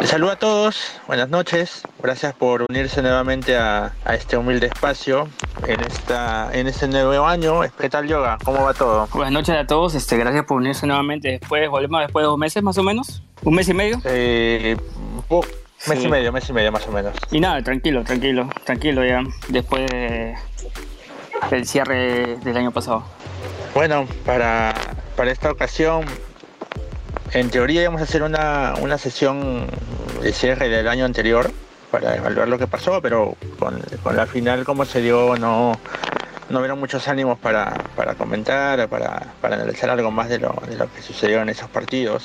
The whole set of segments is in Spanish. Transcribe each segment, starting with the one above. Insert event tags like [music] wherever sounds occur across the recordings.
Les saludo a todos, buenas noches, gracias por unirse nuevamente a, este humilde espacio en esta en este nuevo año. ¿Qué tal yoga? ¿Cómo va todo? Buenas noches a todos, este, gracias por unirse nuevamente. Después volvemos después de dos meses más o menos, un mes y medio. Eh, mes y medio, mes y medio más o menos. Y nada, tranquilo, tranquilo, tranquilo ya, después del cierre del año pasado. Bueno, para, para esta ocasión en teoría íbamos a hacer una, una sesión de cierre del año anterior para evaluar lo que pasó, pero con, la final como se dio no, no hubieron muchos ánimos para, comentar, para, para, analizar algo más de lo, de lo que sucedió en esos partidos.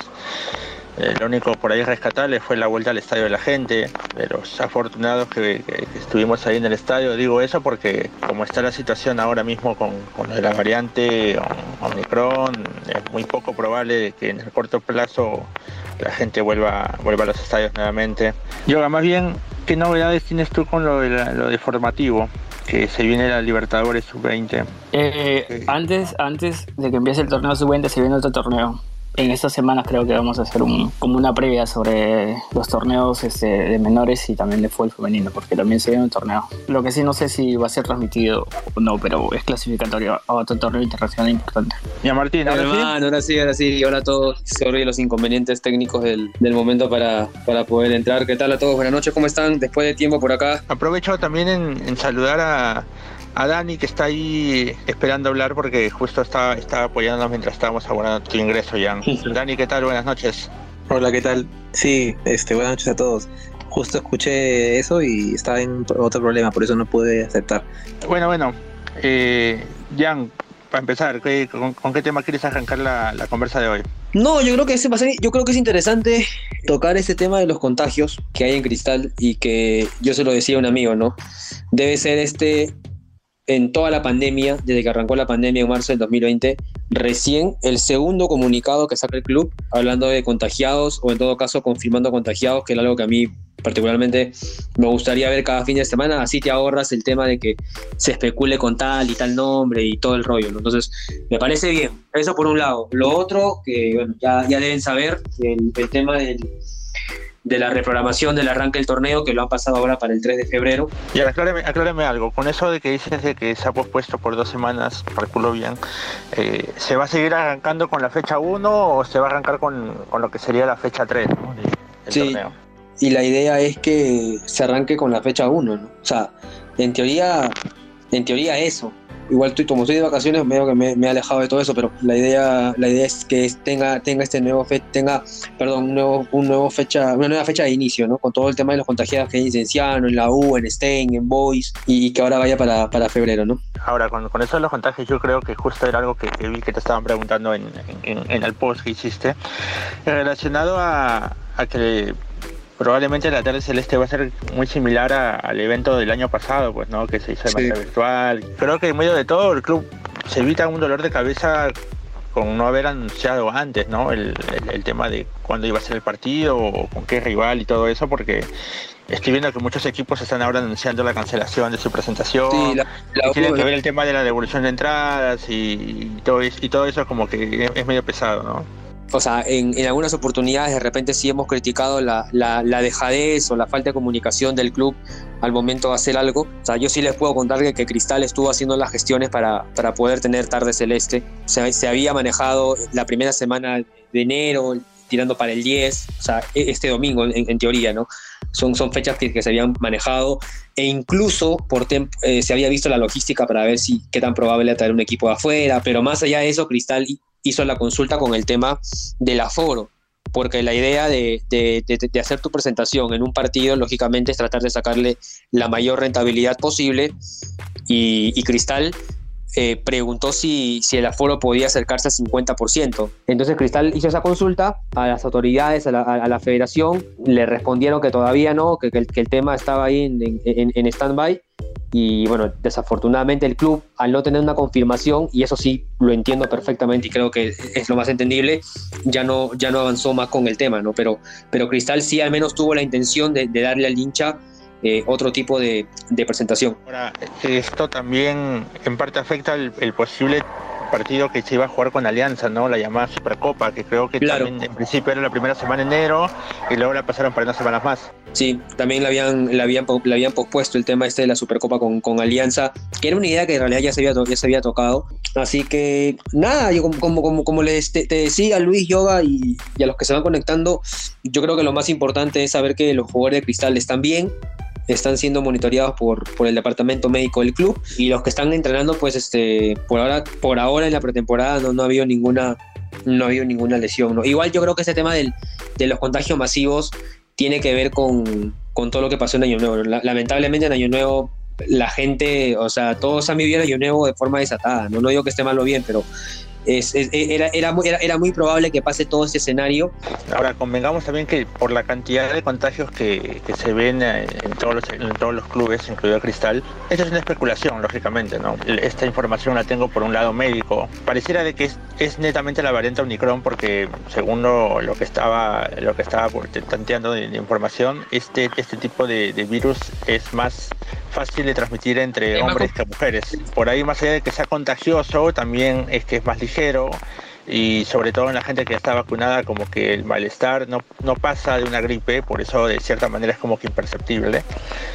Eh, lo único por ahí rescatable fue la vuelta al estadio de la gente, de los afortunados que, estuvimos ahí en el estadio. Digo eso porque como está la situación ahora mismo con, con lo de la variante Omicron, es muy poco probable que en el corto plazo la gente vuelva, vuelva a los estadios nuevamente. Yoga, más bien, ¿qué novedades tienes tú con lo de, lo de formativo? que se viene la Libertadores Sub-20. Eh, antes, antes de que empiece el torneo Sub-20 se viene otro torneo en estas semanas creo que vamos a hacer un, como una previa sobre los torneos este, de menores y también de fútbol femenino, porque también se viene un torneo. Lo que sí no sé si va a ser transmitido o no, pero es clasificatorio a otro torneo internacional importante. Ya Martín, ahora sí. ahora sí, ahora sí. Hola a todos. Sorry los inconvenientes técnicos del, del momento para, para, poder entrar. ¿Qué tal a todos? Buenas noches, ¿cómo están? Después de tiempo por acá. Aprovecho también en saludar a a Dani que está ahí esperando hablar porque justo está, está apoyándonos mientras estábamos abordando tu ingreso, Jan. Dani, ¿qué tal? Buenas noches. Hola, ¿qué tal? Sí, este, buenas noches a todos. Justo escuché eso y estaba en otro problema, por eso no pude aceptar. Bueno, bueno. Eh, Jan, para empezar, con, qué tema quieres arrancar la, la, conversa de hoy? No, yo creo que ese yo creo que es interesante tocar ese tema de los contagios que hay en Cristal y que yo se lo decía a un amigo, ¿no? Debe ser este en toda la pandemia, desde que arrancó la pandemia en marzo del 2020, recién el segundo comunicado que saca el club, hablando de contagiados o en todo caso confirmando contagiados, que era algo que a mí particularmente me gustaría ver cada fin de semana, así te ahorras el tema de que se especule con tal y tal nombre y todo el rollo, Entonces, me parece bien, eso por un lado. Lo otro, que bueno, ya, ya deben saber, el tema del de la reprogramación del arranque del torneo que lo han pasado ahora para el 3 de febrero. Y acláreme, algo, con eso de que dices de que se ha pospuesto por dos semanas, calculo bien, eh, ¿se va a seguir arrancando con la fecha 1 o se va a arrancar con, lo que sería la fecha 3 sí, Y la idea es que se arranque con la fecha 1, ¿no? O sea, en teoría, en teoría eso, igual estoy, como estoy de vacaciones, medio que me, he alejado de todo eso, pero la idea, la idea es que tenga, tenga este nuevo fe, tenga, perdón, un nuevo, un nuevo fecha, una nueva fecha de inicio, ¿no? Con todo el tema de los contagiados que hay en Cienciano, en la U, en Stein, en Boys, y que ahora vaya para, para febrero, ¿no? Ahora, con, con, eso de los contagios, yo creo que justo era algo que, vi que te estaban preguntando en, en, el post que hiciste, relacionado a, a que probablemente la tarde celeste va a ser muy similar al evento del año pasado, pues, ¿no? Que se hizo de manera virtual. Creo que en medio de todo el club se evita un dolor de cabeza con no haber anunciado antes, ¿no? El, tema de cuándo iba a ser el partido o con qué rival y todo eso, porque estoy viendo que muchos equipos están ahora anunciando la cancelación de su presentación. Sí, tiene que ver el tema de la devolución de entradas y, todo, y todo eso como que es medio pesado, ¿no? O sea, en, algunas oportunidades de repente sí hemos criticado la, dejadez o la falta de comunicación del club al momento de hacer algo. O sea, yo sí les puedo contar que, Cristal estuvo haciendo las gestiones para, para poder tener tarde celeste. Se, se había manejado la primera semana de enero, tirando para el 10, o sea, e, este domingo en, teoría, ¿no? Son, son fechas que, se habían manejado e incluso por eh, se había visto la logística para ver si qué tan probable era traer un equipo de afuera, pero más allá de eso, Cristal hizo la consulta con el tema del aforo, porque la idea de, hacer tu presentación en un partido, lógicamente, es tratar de sacarle la mayor rentabilidad posible y, Cristal eh, preguntó si, el aforo podía acercarse al 50%. Entonces Cristal hizo esa consulta a las autoridades, a la, federación, le respondieron que todavía no, que, el, tema estaba ahí en, en, en stand-by y bueno, desafortunadamente el club, al no tener una confirmación, y eso sí lo entiendo perfectamente y creo que es lo más entendible, ya no, ya no avanzó más con el tema, ¿no? Pero, pero Cristal sí al menos tuvo la intención de, darle al hincha eh, otro tipo de, presentación. Ahora, esto también en parte afecta el, posible partido que se iba a jugar con Alianza, ¿no? La llamada Supercopa, que creo que también en principio era la primera semana de enero y luego la pasaron para unas semanas más. Sí, también le habían, le habían, le habían pospuesto el tema este de la Supercopa con, con Alianza, que era una idea que en realidad ya se había, ya se había tocado. Así que nada, yo como, como, como les te, decía Luis Yoga y, y a los que se van conectando, yo creo que lo más importante es saber que los jugadores de cristal están bien, están siendo monitoreados por, por el departamento médico del club. Y los que están entrenando pues este por ahora por ahora en la pretemporada no, no ha habido ninguna no ha habido ninguna lesión ¿no? igual yo creo que ese tema del, de los contagios masivos tiene que ver con, con todo lo que pasó en Año Nuevo lamentablemente en Año Nuevo la gente o sea todos han vivido el Año Nuevo de forma desatada no, no digo que esté mal o bien pero es, es, era, era, era, era, muy probable que pase todo este escenario. Ahora, convengamos también que por la cantidad de contagios que, que se ven en todos, los, en todos los clubes, incluido Cristal, esto es una especulación, lógicamente, ¿no? Esta información la tengo por un lado médico. Pareciera de que es, es netamente la variante Omicron porque según lo, lo, que estaba lo que estaba tanteando de, de información, este, este tipo de, de virus es más fácil de transmitir entre hombres que mujeres. Por ahí, más allá de que sea contagioso, también es que es más ligero ligero y sobre todo en la gente que está vacunada como que el malestar no, no pasa de una gripe, por eso de cierta manera es como que imperceptible.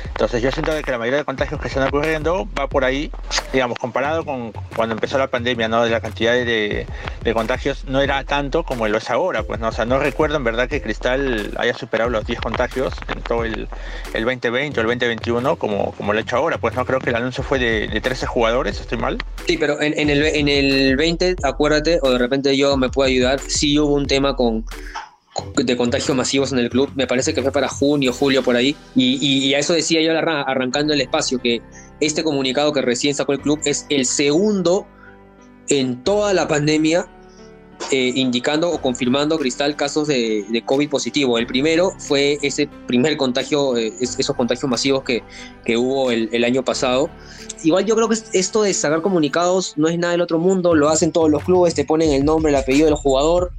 Entonces yo siento que la mayoría de contagios que están ocurriendo va por ahí, digamos, comparado con cuando empezó la pandemia, ¿no? De la cantidad de, de contagios no era tanto como lo es ahora, pues no, o sea, no recuerdo en verdad que Cristal haya superado los 10 contagios en todo el, el 2020 o el 2021 como, como lo ha hecho ahora, pues no creo que el anuncio fue de, de 13 jugadores, estoy mal. Sí, pero en, en, el, en el 20, acuérdate, o de repente yo me puedo ayudar, sí hubo un tema con, de contagios masivos en el club, me parece que fue para junio, julio, por ahí, y, y a eso decía yo arrancando el espacio, que este comunicado que recién sacó el club es el segundo en toda la pandemia eh, indicando o confirmando Cristal casos de, COVID positivo. El primero fue ese primer contagio, eh, esos contagios masivos que, que hubo el, el, año pasado. Igual yo creo que esto de sacar comunicados no es nada del otro mundo, lo hacen todos los clubes, te ponen el nombre, el apellido del jugador,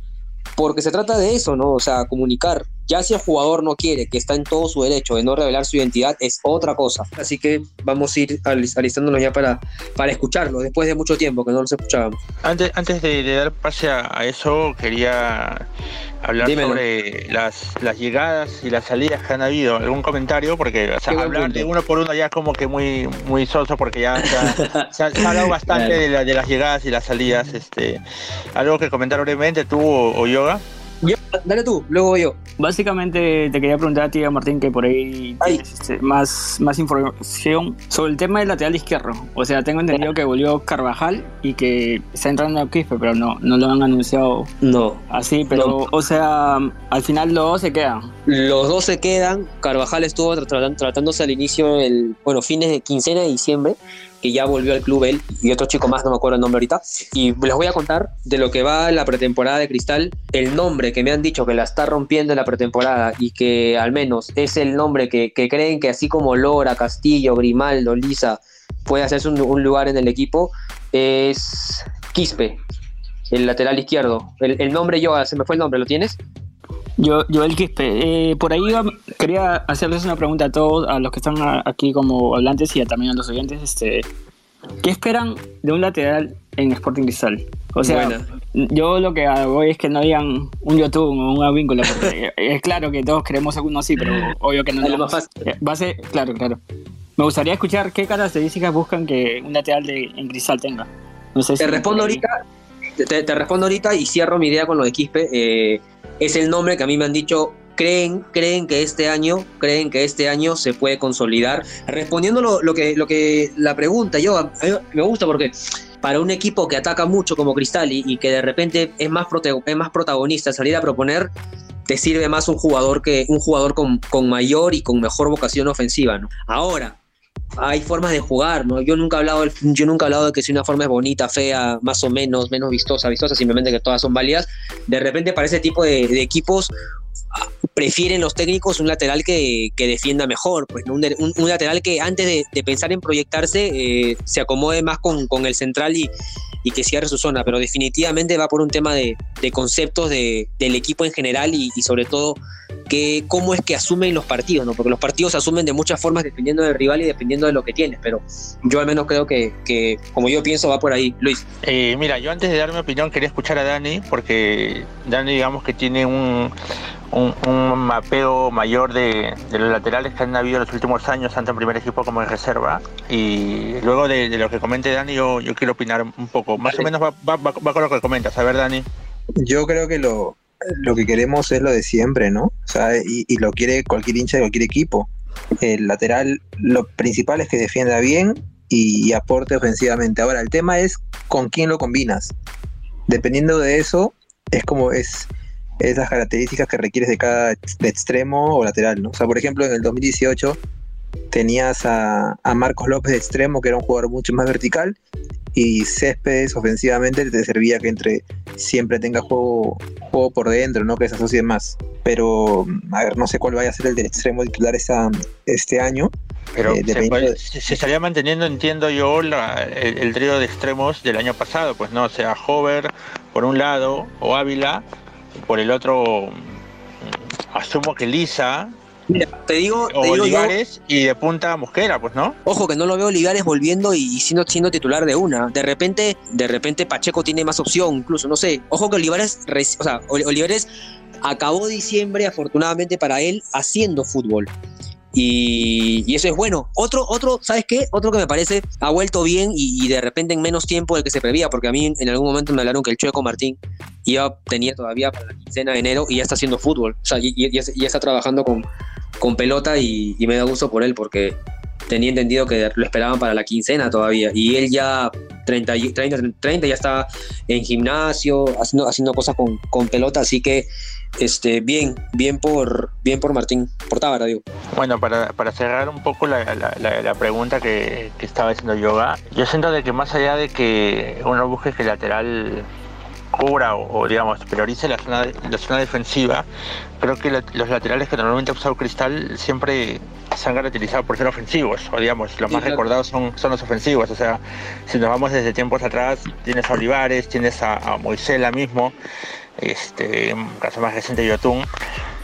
porque se trata de eso, ¿no? O sea, comunicar. Ya si el jugador no quiere, que está en todo su derecho de no revelar su identidad, es otra cosa. Así que vamos a ir alistándonos ya para, para escucharlo, después de mucho tiempo que no los escuchábamos. Antes, antes de, de dar pase a, a, eso, quería hablar Dímelo. sobre las, las llegadas y las salidas que han habido. ¿Algún comentario? Porque o sea, hablar de uno por uno ya es como que muy, muy soso, porque ya [laughs] se ha hablado bastante claro. de, la, de, las llegadas y las salidas. Este, ¿Algo que comentar brevemente tú o, o Yoga? Yo, dale tú, luego yo. Básicamente te quería preguntar a ti, Martín, que por ahí tienes este, más, más información sobre el tema del lateral izquierdo. O sea, tengo entendido que volvió Carvajal y que está entrando a Quispe, pero no, no lo han anunciado no. así. Pero, no. o sea, al final los dos se quedan. Los dos se quedan. Carvajal estuvo tratándose al inicio, el, bueno, fines de quincena de diciembre que ya volvió al club él y otro chico más, no me acuerdo el nombre ahorita. Y les voy a contar de lo que va la pretemporada de Cristal. El nombre que me han dicho que la está rompiendo en la pretemporada y que al menos es el nombre que, que creen que así como Lora, Castillo, Grimaldo, Lisa puede hacerse un, un lugar en el equipo es Quispe, el lateral izquierdo. El, el nombre yo, se me fue el nombre, ¿lo tienes? Yo, yo el Quispe, eh, por ahí iba, quería hacerles una pregunta a todos, a los que están aquí como hablantes y a, también a los oyentes. Este, ¿Qué esperan de un lateral en Sporting Cristal? O sea, Buena. yo lo que hago es que no digan un YouTube o un vínculo, [laughs] es claro que todos queremos alguno así, pero obvio que no. Es lo más fácil. Va a ser, claro, claro. Me gustaría escuchar qué características buscan que un lateral de, en Cristal tenga. No sé si te respondo ahorita, te, te, respondo ahorita y cierro mi idea con lo de Quispe. Eh, es el nombre que a mí me han dicho creen, creen que este año, creen que este año se puede consolidar. Respondiendo lo, que, lo que la pregunta, yo me gusta porque para un equipo que ataca mucho como Cristal y, que de repente es más, es más protagonista salir a proponer, te sirve más un jugador que un jugador con, con mayor y con mejor vocación ofensiva. Ahora, hay formas de jugar, ¿no? Yo nunca he hablado, yo nunca he hablado de que si una forma es bonita, fea, más o menos, menos vistosa, vistosa, simplemente que todas son válidas. De repente para ese tipo de, equipos prefieren los técnicos un lateral que, que defienda mejor, pues un, un, lateral que antes de, pensar en proyectarse eh, se acomode más con, con el central y, y, que cierre su zona, pero definitivamente va por un tema de, de conceptos de, del equipo en general y sobre todo que, cómo es que asumen los partidos, ¿no? Porque los partidos se asumen de muchas formas dependiendo del rival y dependiendo de lo que tienes, pero yo al menos creo que, que como yo pienso, va por ahí. Luis. Eh, mira, yo antes de dar mi opinión quería escuchar a Dani, porque Dani digamos que tiene un, un, mapeo mayor de, de, los laterales que han habido en los últimos años, tanto en primer equipo como en reserva. Y luego de, lo que comente Dani, yo, yo quiero opinar un poco. Más o menos va, va, va con lo que comentas. A ver, Dani. Yo creo que lo, lo que queremos es lo de siempre, ¿no? O sea, y, lo quiere cualquier hincha de cualquier equipo. El lateral, lo principal es que defienda bien y, aporte ofensivamente. Ahora, el tema es con quién lo combinas. Dependiendo de eso, es como es esas características que requieres de cada extremo o lateral, ¿no? O sea, por ejemplo, en el 2018 tenías a, a Marcos López de extremo, que era un jugador mucho más vertical, y Céspedes ofensivamente te servía que entre siempre tenga juego, juego por dentro, ¿no? Que se asocie más. Pero, a ver, no sé cuál vaya a ser el del extremo titular este año. Pero eh, se, estaría manteniendo, entiendo yo, el, trío de extremos del año pasado, pues no, o sea, Hover por un lado, o Ávila, por el otro, asumo que Lisa, Mira, te digo. O Olivares y de punta Mosquera, pues, ¿no? Ojo, que no lo veo Olivares volviendo y, siendo, siendo titular de una. De repente, de repente Pacheco tiene más opción, incluso, no sé. Ojo que Olivares, o sea, Olivares acabó diciembre, afortunadamente para él, haciendo fútbol. Y, eso es bueno. Otro, otro, ¿sabes qué? Otro que me parece ha vuelto bien y, de repente en menos tiempo del que se prevía, porque a mí en algún momento me hablaron que el Chueco Martín iba, tenía todavía para la quincena de enero y ya está haciendo fútbol. O sea, y, ya, está trabajando con, con pelota y, me da gusto por él porque tenía entendido que lo esperaban para la quincena todavía. Y él ya 30, 30, 30 ya está en gimnasio, haciendo, haciendo cosas con, con pelota, así que este, bien, bien por, bien por Martín, por Tábara, digo. Bueno, para, para cerrar un poco la, la, pregunta que, que, estaba haciendo Yoga, yo siento de que más allá de que uno busque que el lateral cubra o, digamos priorice la zona, la zona defensiva, creo que los laterales que normalmente ha usado Cristal siempre se han caracterizado por ser ofensivos, o digamos, los más recordados son, son los ofensivos, o sea, si nos vamos desde tiempos atrás, tienes a Olivares, tienes a, a Moisela mismo, este, en caso más reciente Yotun,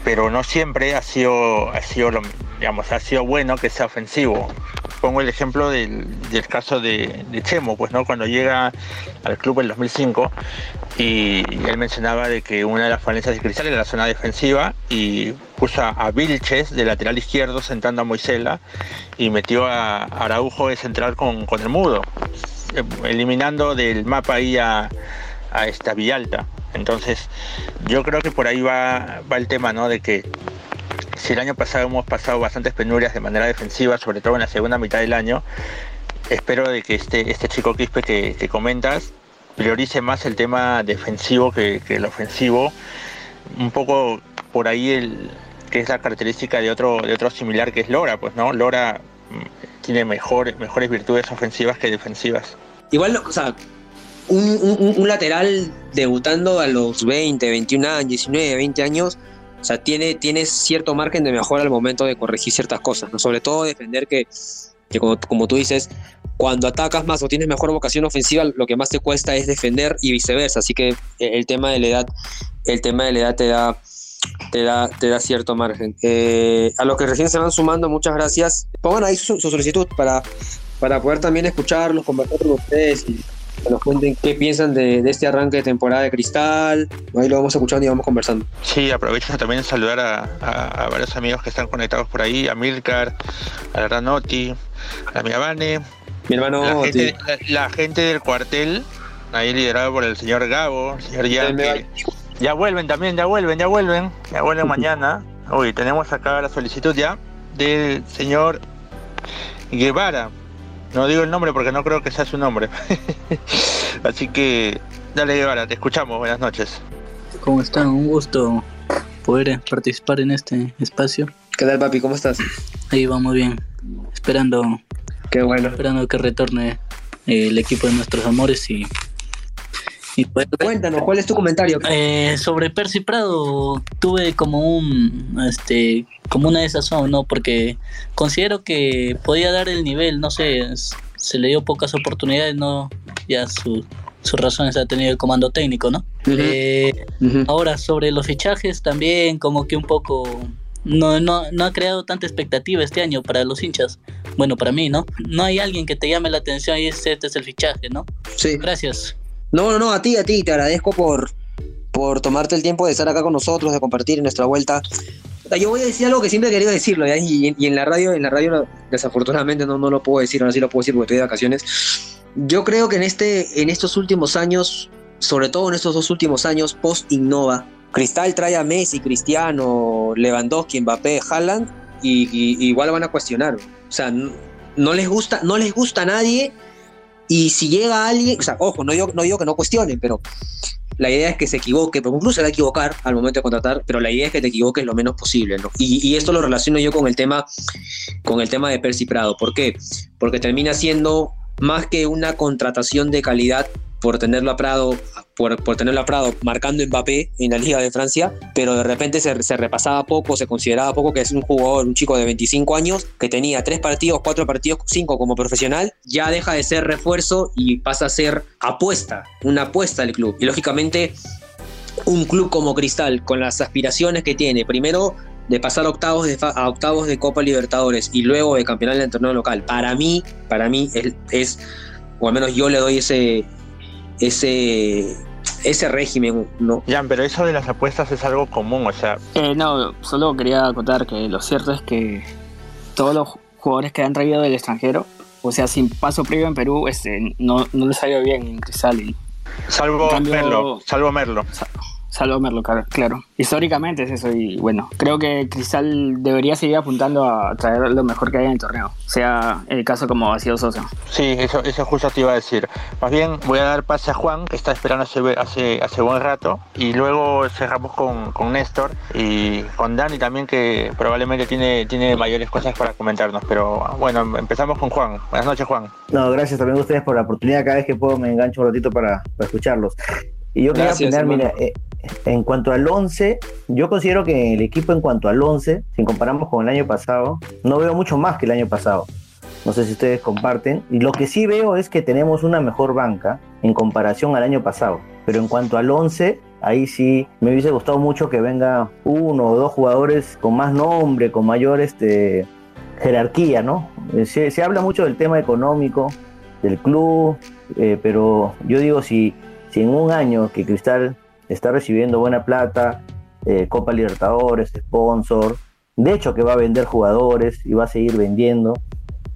pero no siempre ha sido, ha sido, digamos, ha sido bueno que sea ofensivo. Pongo el ejemplo del, caso de, Chemo, pues no, cuando llega al club en 2005 y, él mencionaba de que una de las falencias de Cristal era la zona defensiva y puso a Vilches de lateral izquierdo sentando a Moisela y metió a Araujo de central con, con el mudo, eliminando del mapa ahí a, a esta Villalta. Entonces, yo creo que por ahí va, va el tema, ¿no? De que si el año pasado hemos pasado bastantes penurias de manera defensiva, sobre todo en la segunda mitad del año, espero de que este, este chico Quispe que, comentas priorice más el tema defensivo que, el ofensivo. Un poco por ahí el, que es la característica de otro, de otro similar que es Lora, pues no, Lora mm, tiene mejor, mejores virtudes ofensivas que defensivas. Igual, o sea, un, lateral debutando a los 20, 21 años, 19, 20 años, o sea, tiene, tiene cierto margen de mejora al momento de corregir ciertas cosas, ¿no? Sobre todo defender que, como, tú dices, cuando atacas más o tienes mejor vocación ofensiva, lo que más te cuesta es defender y viceversa. Así que el tema de la edad, el tema de la edad te da, te da, te da cierto margen. Eh, a los que recién se van sumando, muchas gracias. Pongan ahí su, solicitud para, para poder también escucharlos, conversar con ustedes y que nos cuenten qué piensan de, este arranque de temporada de Cristal. Ahí lo vamos escuchando y vamos conversando. Sí, aprovecho también saludar a, varios amigos que están conectados por ahí, a Milcar, a Ranotti, a la mía Mi hermano la gente, la, gente, del cuartel, ahí liderado por el señor Gabo, el señor Jan, ya vuelven también, ya vuelven, ya vuelven, ya vuelven [laughs] mañana. Uy, tenemos acá la solicitud ya del señor Guevara, no digo el nombre porque no creo que sea su nombre. [laughs] Así que, dale, Guevara, te escuchamos. Buenas noches. ¿Cómo están? Un gusto poder participar en este espacio. ¿Qué tal, papi? ¿Cómo estás? Ahí vamos bien. Esperando. Qué bueno. Esperando que retorne eh, el equipo de nuestros amores y pues, Cuéntanos, ¿cuál es tu comentario? Eh, sobre Percy Prado tuve como un, este, como una desazón, ¿no? Porque considero que podía dar el nivel, no sé, se le dio pocas oportunidades, ¿no? Ya su, sus razones ha tenido el comando técnico, ¿no? Eh, ahora, sobre los fichajes también como que un poco no, no, no ha creado tanta expectativa este año para los hinchas. Bueno, para mí, ¿no? No hay alguien que te llame la atención y este, es el fichaje, ¿no? Sí. Gracias. No, no, no, a ti, a ti, te agradezco por, por tomarte el tiempo de estar acá con nosotros, de compartir nuestra vuelta. Yo voy a decir algo que siempre he querido decirlo, Y, en la radio, en la radio desafortunadamente no, no lo puedo decir, ahora sí lo puedo decir porque estoy de vacaciones. Yo creo que en, este, en estos últimos años, sobre todo en estos dos últimos años, post-Innova, Cristal trae a Messi, Cristiano, Lewandowski, Mbappé, Haaland, y, igual van a cuestionar. O sea, no, les gusta, no les gusta a nadie, y si llega alguien, o sea, ojo, no digo, no digo que no cuestionen, pero la idea es que se equivoque, porque incluso se va a equivocar al momento de contratar, pero la idea es que te equivoques lo menos posible, ¿no? Y, esto lo relaciono yo con el tema, con el tema de Percy Prado. ¿Por qué? Porque termina siendo más que una contratación de calidad, por tenerlo a Prado, por, por tenerlo a Prado marcando Mbappé en la Liga de Francia, pero de repente se, se, repasaba poco, se consideraba poco que es un jugador, un chico de 25 años, que tenía tres partidos, cuatro partidos, cinco como profesional, ya deja de ser refuerzo y pasa a ser apuesta, una apuesta del club. Y lógicamente un club como Cristal, con las aspiraciones que tiene, primero de pasar octavos de, a octavos de Copa Libertadores y luego de campeonato del torneo local, para mí, para mí es, o al menos yo le doy ese, ese ese régimen, ¿no? Ya, pero eso de las apuestas es algo común, o sea... Eh, no, solo quería contar que lo cierto es que todos los jugadores que han traído del extranjero, o sea, sin paso previo en Perú, este, no, no les salió bien en Cristal. salvo Merlo, salvo Merlo. Salvo Merlo, claro. Históricamente es eso y bueno, creo que Cristal debería seguir apuntando a traer lo mejor que hay en el torneo, sea el caso como ha sido Sosa. Sí, eso, eso justo te iba a decir. Más bien voy a dar pase a Juan, que está esperando hace, hace, hace buen rato, y luego cerramos con, con Néstor y con Dani también, que probablemente tiene, tiene mayores cosas para comentarnos. Pero bueno, empezamos con Juan. Buenas noches, Juan. No, gracias también a ustedes por la oportunidad. Cada vez que puedo me engancho un ratito para, para escucharlos. Y yo quería opinar, mira, eh, en cuanto al 11, yo considero que el equipo en cuanto al 11, si comparamos con el año pasado, no veo mucho más que el año pasado. No sé si ustedes comparten. Y lo que sí veo es que tenemos una mejor banca en comparación al año pasado. Pero en cuanto al 11, ahí sí me hubiese gustado mucho que venga uno o dos jugadores con más nombre, con mayor este, jerarquía, ¿no? Eh, se, habla mucho del tema económico del club, eh, pero yo digo, si si en un año que Cristal está recibiendo buena plata, eh, Copa Libertadores, sponsor, de hecho que va a vender jugadores y va a seguir vendiendo,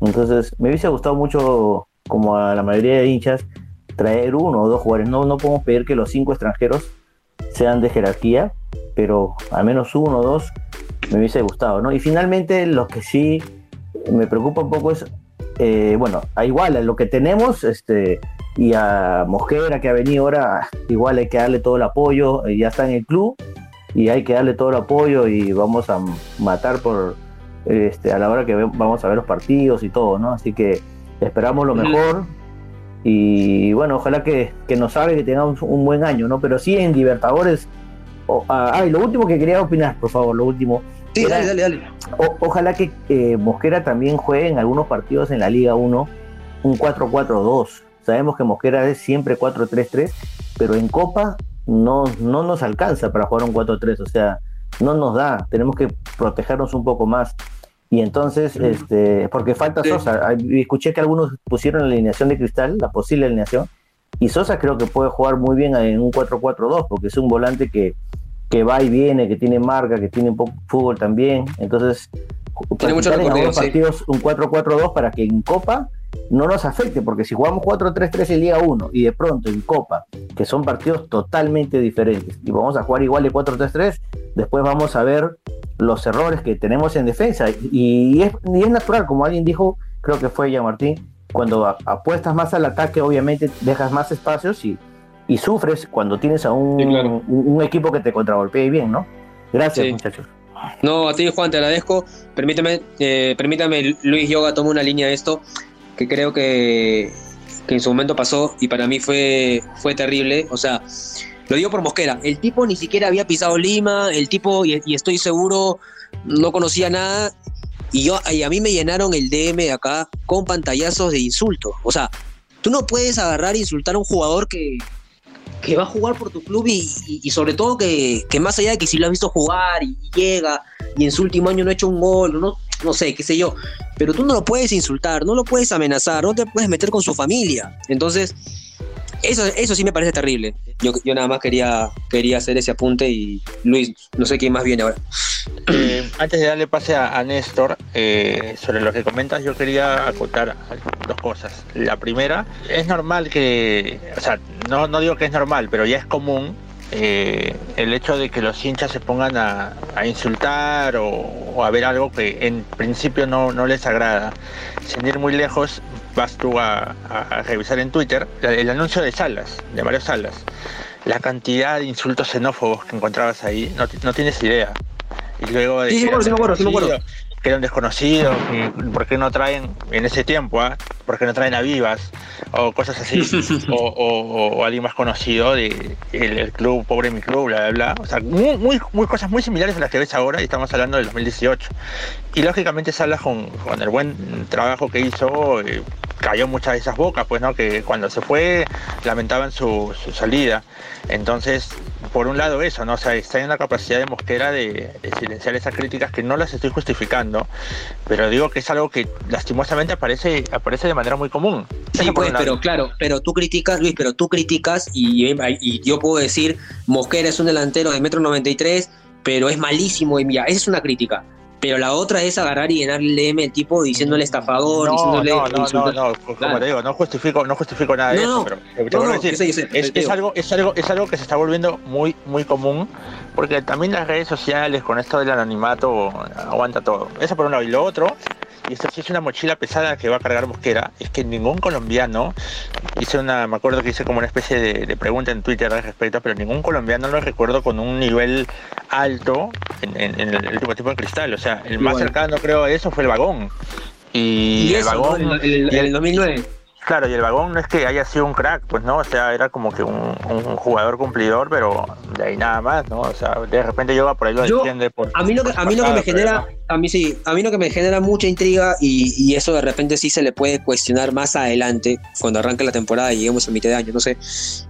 entonces me hubiese gustado mucho, como a la mayoría de hinchas, traer uno o dos jugadores. No, no podemos pedir que los cinco extranjeros sean de jerarquía, pero al menos uno o dos me hubiese gustado, ¿no? Y finalmente lo que sí me preocupa un poco es, eh, bueno, a igual lo que tenemos, este, y a Mosquera que ha venido ahora, igual hay que darle todo el apoyo, eh, ya está en el club y hay que darle todo el apoyo y vamos a matar por este, a la hora que vamos a ver los partidos y todo, ¿no? Así que esperamos lo mejor y bueno, ojalá que, nos salga que tengamos un buen año, ¿no? Pero sí en Libertadores. ah, y lo último que quería opinar, por favor, lo último. Sí, dale, dale, dale. ojalá que eh, Mosquera también juegue en algunos partidos en la Liga 1 un 4-4-2 Sabemos que Mosquera es siempre 4-3-3, pero en Copa no, no nos alcanza para jugar un 4-3, o sea, no nos da, tenemos que protegernos un poco más. Y entonces, este, porque falta Sosa, escuché que algunos pusieron la alineación de Cristal, la posible alineación, y Sosa creo que puede jugar muy bien en un 4-4-2, porque es un volante que, que va y viene, que tiene marca, que tiene un poco fútbol también. Entonces, tiene mucho partidos un 4-4-2 para que en Copa no nos afecte, porque si jugamos 4-3-3 en Liga 1 y de pronto en Copa, que son partidos totalmente diferentes, y vamos a jugar igual de 4-3-3, después vamos a ver los errores que tenemos en defensa. Y es, es natural, como alguien dijo, creo que fue ya Martín, cuando apuestas más al ataque, obviamente dejas más espacios y, y sufres cuando tienes a un, un, equipo que te contragolpea bien, ¿no? Gracias, muchachos. No, a ti Juan, te agradezco. Permíteme, eh, permítame, Luis Yoga, toma una línea de esto que creo que, en su momento pasó y para mí fue, fue terrible. O sea, lo digo por Mosquera, el tipo ni siquiera había pisado Lima, el tipo, y, estoy seguro, no conocía nada. Y, yo, y a mí me llenaron el DM de acá con pantallazos de insultos. O sea, tú no puedes agarrar e insultar a un jugador que, que va a jugar por tu club y, sobre todo que, más allá de que si lo has visto jugar y, llega y en su último año no ha hecho un gol, no, no sé, qué sé yo, pero tú no lo puedes insultar, no lo puedes amenazar, no te puedes meter con su familia. Entonces, eso, eso sí me parece terrible. Yo, yo nada más quería, quería hacer ese apunte y Luis, no sé quién más viene ahora. Eh, antes de darle pase a, Néstor, eh, sobre lo que comentas, yo quería acotar dos cosas. La primera, es normal que, o sea, no, no digo que es normal, pero ya es común eh, el hecho de que los hinchas se pongan a, insultar o, a ver algo que en principio no, no les agrada. Sin ir muy lejos, vas tú a, revisar en Twitter el anuncio de Salas, de Mario Salas. La cantidad de insultos xenófobos que encontrabas ahí, no, no tienes idea. Y luego de sí, sí, me acuerdo, sí, me acuerdo que eran desconocidos, y por qué no traen en ese tiempo, ¿ah? por qué no traen a Vivas, o cosas así, [laughs] o, alguien más conocido de el, club, pobre mi club, bla, bla, bla. O sea, muy, muy, cosas muy similares a las que ves ahora y estamos hablando del 2018. Y lógicamente Salas con, con el buen trabajo que hizo, eh, cayó muchas de esas bocas, pues, ¿no? Que cuando se fue lamentaban su, su salida. Entonces, por un lado eso, ¿no? O sea, está en la capacidad de Mosquera de, silenciar esas críticas que no las estoy justificando, pero digo que es algo que lastimosamente aparece, aparece de manera muy común. Sí, pues, pero claro, pero tú criticas, Luis, pero tú criticas y, y, yo puedo decir, Mosquera es un delantero de metro 93, pero es malísimo y mira, esa es una crítica. Pero la otra es agarrar y llenarle M el tipo diciéndole estafador, no, diciéndole. No, no, no, no, como te digo, no justifico, no justifico nada de eso, pero decir, es, algo, es algo, es algo que se está volviendo muy, muy común, porque también las redes sociales con esto del anonimato aguanta todo. Eso por un lado. Y lo otro y esto sí es una mochila pesada que va a cargar Mosquera, es que ningún colombiano, hice una, me acuerdo que hice como una especie de, pregunta en Twitter al respecto, pero ningún colombiano lo recuerdo con un nivel alto en, el último tiempo de cristal. O sea, el más cercano creo a eso fue el vagón. Y, el vagón. En el 2009. Claro, y el vagón no es que haya sido un crack, pues no, o sea, era como que un, jugador cumplidor, pero de ahí nada más, ¿no? O sea, de repente yo por ahí lo defiende por. A mí lo que, a mí lo que me genera, a mí sí, a mí lo que me genera mucha intriga y, eso de repente sí se le puede cuestionar más adelante, cuando arranque la temporada y lleguemos a mitad de año, no sé,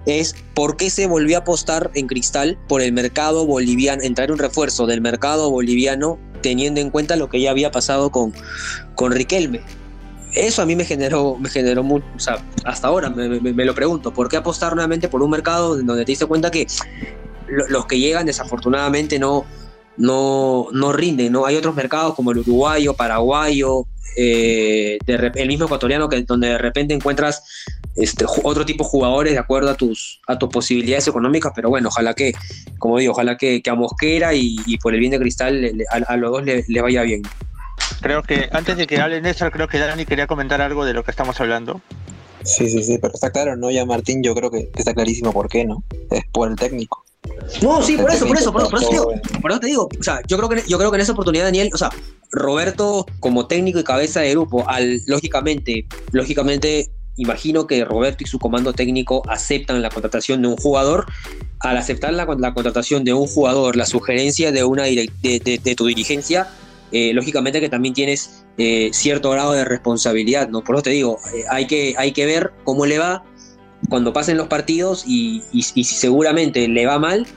es por qué se volvió a apostar en Cristal por el mercado boliviano, entrar un refuerzo del mercado boliviano teniendo en cuenta lo que ya había pasado con, con Riquelme eso a mí me generó, me generó mucho, o sea, hasta ahora me, lo pregunto, ¿por qué apostar nuevamente por un mercado donde te diste cuenta que los que llegan desafortunadamente no, no, no rinden, ¿no? Hay otros mercados como el uruguayo, paraguayo, eh, el mismo ecuatoriano, que, donde de repente encuentras este, otro tipo de jugadores de acuerdo a tus, a tus posibilidades económicas, pero bueno, ojalá que, como digo, ojalá que, a Mosquera y, por el bien de Cristal a, los dos le vaya bien. Creo que antes de que hable Néstor, creo que Dani quería comentar algo de lo que estamos hablando. Sí, sí, sí, pero está claro, ¿no? Ya Martín, yo creo que está clarísimo por qué, ¿no? Es por el técnico. No, sí, por eso, por eso, por, eso, te digo, por eso te digo, o sea, yo creo que yo creo que en esa oportunidad Daniel, o sea, Roberto como técnico y cabeza de grupo, al lógicamente, lógicamente imagino que Roberto y su comando técnico aceptan la contratación de un jugador. Al aceptar la, la contratación de un jugador, la sugerencia de una de, de, tu dirigencia, eh, lógicamente que también tienes eh, cierto grado de responsabilidad, ¿no? Por eso te digo, eh, hay, que, hay que ver cómo le va cuando pasen los partidos y, si seguramente le va mal,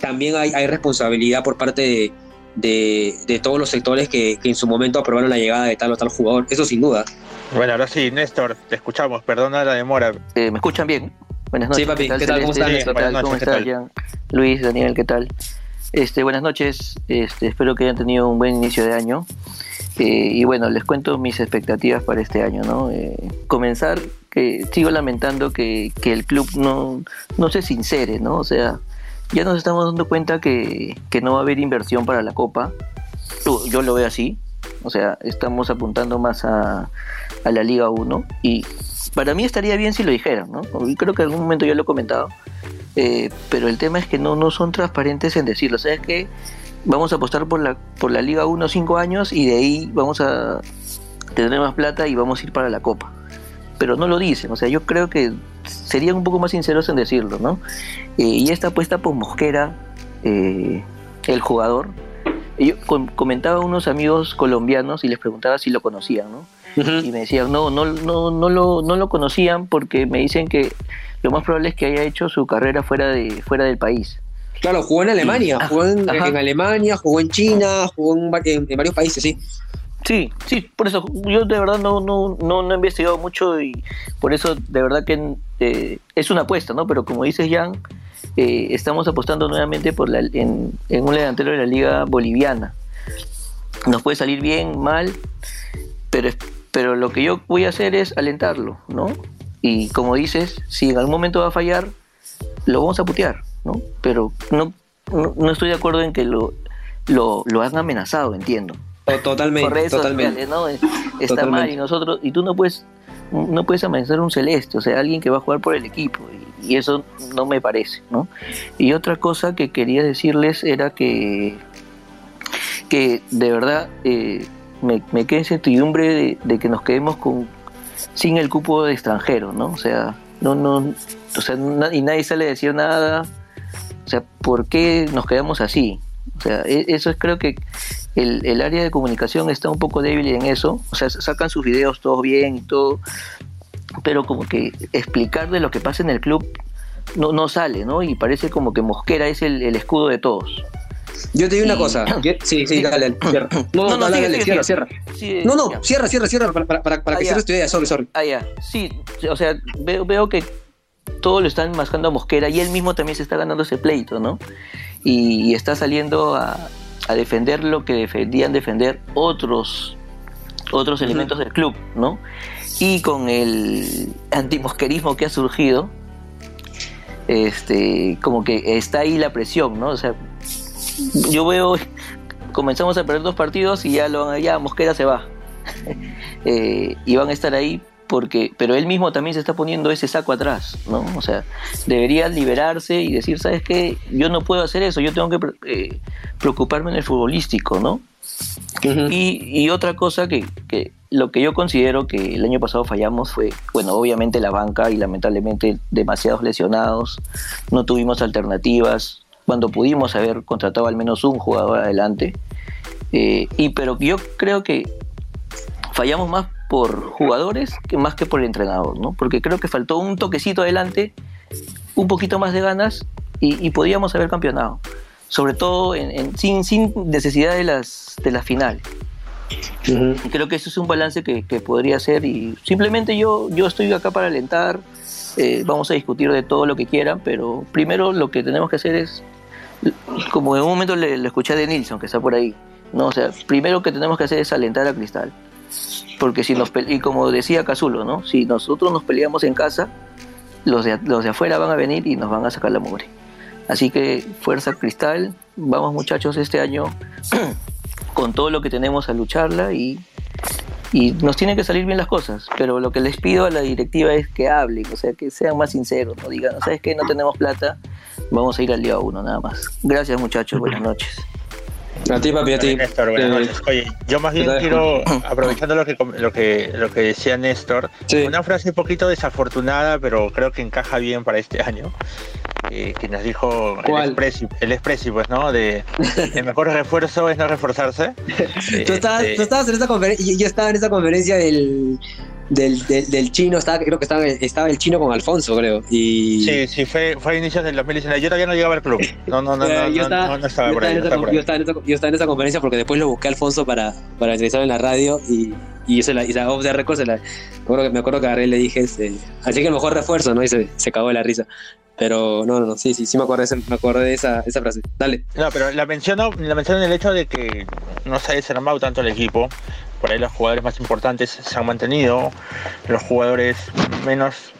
también hay, responsabilidad por parte de, todos los sectores que, en su momento aprobaron la llegada de tal o tal jugador, eso sin duda. Bueno, ahora sí, Néstor, te escuchamos, perdona la demora. ¿Me escuchan bien? Buenas noches. Sí, papi, ¿qué tal? ¿Cómo estás? ¿Cómo estás, Luis, Daniel, ¿qué tal? Este, buenas noches, este, espero que hayan tenido un buen inicio de año. Eh, y bueno, les cuento mis expectativas para este año, ¿no? Eh, comenzar, que sigo lamentando que, el club no, no se sincere, ¿no? O sea, ya nos estamos dando cuenta que, no va a haber inversión para la Copa. Yo, lo veo así. O sea, estamos apuntando más a, a la Liga 1 y para mí estaría bien si lo dijeran, ¿no? Y creo que en algún momento ya lo he comentado. Eh, pero el tema es que no, no son transparentes en decirlo. O sea, es que vamos a apostar por la, por la Liga 1 5 años y de ahí vamos a tener más plata y vamos a ir para la Copa. Pero no lo dicen, o sea, yo creo que serían un poco más sinceros en decirlo, ¿no? Eh, y esta apuesta por Mosquera, eh, el jugador, yo comentaba a unos amigos colombianos y les preguntaba si lo conocían, ¿no? Y me decían, no, no, no, no, lo, no lo conocían porque me dicen que lo más probable es que haya hecho su carrera fuera, de, fuera del país. Claro, jugó en Alemania, jugó en, Alemania, jugó en China, jugó en, varios países, sí. Sí, sí, por eso yo de verdad no, no, no, he investigado mucho y por eso de verdad que eh, es una apuesta, ¿no? Pero como dices Jan, eh, estamos apostando nuevamente por la, en, un delantero de la liga boliviana. Nos puede salir bien, mal, pero, pero lo que yo voy a hacer es alentarlo, ¿no? Y como dices, si en algún momento va a fallar, lo vamos a putear, ¿no? Pero no, no, estoy de acuerdo en que lo, lo, lo han amenazado, entiendo. Totalmente, totalmente. ¿no? Está mal y nosotros, y tú no puedes, no puedes amenazar un celeste, o sea, alguien que va a jugar por el equipo, y, eso no me parece, ¿no? Y otra cosa que quería decirles era que, que de verdad eh, me, me quedé en certidumbre de, de, que nos quedemos con sin el cupo de extranjero, ¿no? O sea, no, no, o sea, y nadie sale a decir nada. O sea, ¿por qué nos quedamos así? O sea, e, eso es creo que el, área de comunicación está un poco débil en eso. O sea, sacan sus videos todos bien y todo, pero como que explicar de lo que pasa en el club no, no sale, ¿no? Y parece como que Mosquera es el, escudo de todos. Yo te digo una cosa. [coughs] Sí, sí, dale, cierra. [coughs] No, no, no, dale, cierra, cierra. no, no, cierra, cierra, cierra, para, para, para, que ah, cierres tu idea, sorry, sorry. Ah, ya. Sí, o sea, veo, veo que todo lo están mascando a Mosquera y él mismo también se está ganando ese pleito, ¿no? y está saliendo a, a defender lo que defendían defender otros, otros elementos del club, ¿no? Y con el antimosquerismo que ha surgido, este, como que está ahí la presión, ¿no? O sea, yo veo, comenzamos a perder dos partidos y ya lo ya Mosquera se va. [laughs] eh, y van a estar ahí porque, pero él mismo también se está poniendo ese saco atrás, ¿no? O sea, debería liberarse y decir, ¿sabes qué? Yo no puedo hacer eso, yo tengo que eh, preocuparme en el futbolístico, ¿no? y, otra cosa que, que, lo que yo considero que el año pasado fallamos fue, bueno, obviamente la banca y lamentablemente demasiados lesionados, no tuvimos alternativas, cuando pudimos haber contratado al menos un jugador adelante, eh, y pero yo creo que fallamos más por jugadores que más que por el entrenador, ¿no? Porque creo que faltó un toquecito adelante, un poquito más de ganas y, podíamos haber campeonado. Sobre todo en, sin, sin necesidad de las, de las finales. Creo que eso es un balance que, podría ser y simplemente yo, yo estoy acá para alentar, eh, vamos a discutir de todo lo que quieran, pero primero lo que tenemos que hacer es, como en un momento le, le escuché de Nilsson, que está por ahí, ¿no? o sea, primero que tenemos que hacer es alentar a Cristal. Porque si nos y como decía Cazulo, ¿no? Si nosotros nos peleamos en casa, los de, los de afuera van a venir y nos van a sacar la mugre. Así que fuerza cristal, vamos muchachos este año [clears throat] con todo lo que tenemos a lucharla y, y nos tienen que salir bien las cosas. Pero lo que les pido a la directiva es que hablen, o sea, que sean más sinceros, no digan, ¿sabes qué? No tenemos plata, vamos a ir al día uno nada más. Gracias muchachos, buenas [laughs] noches. A ti, papi, a ti. Oye, yo más bien quiero, [coughs] aprovechando lo que, lo que, lo que decía Néstor, una frase un poquito desafortunada, pero creo que encaja bien para este año. Eh, que nos dijo el Expressi, el Expressi, pues, ¿no? De el mejor refuerzo es no reforzarse. [laughs] tú, estabas, tú estabas en esa conferencia, yo estaba en esa conferencia del, del, del, chino, estaba, creo que estaba, estaba el chino con Alfonso, creo. Y... Sí, sí, fue, fue a inicios del 2019. Yo todavía no llegaba al club. No, no, no, [laughs] no, yo estaba, no, estaba por ahí. Yo estaba, en esa, conferencia porque después lo busqué a Alfonso para, para entrevistarlo en la radio y, y eso la, y la off the record se la, me acuerdo que, me acuerdo que agarré y le dije, este, así que el mejor refuerzo, ¿no? Y se, se cagó de la risa. Pero no, no, no, sí, sí, sí me acuerdo de, me acuerdo de esa, esa frase. Dale. No, pero la menciono, la menciono en el hecho de que no se ha desarmado tanto el equipo por ahí los jugadores más importantes se han mantenido, los jugadores menos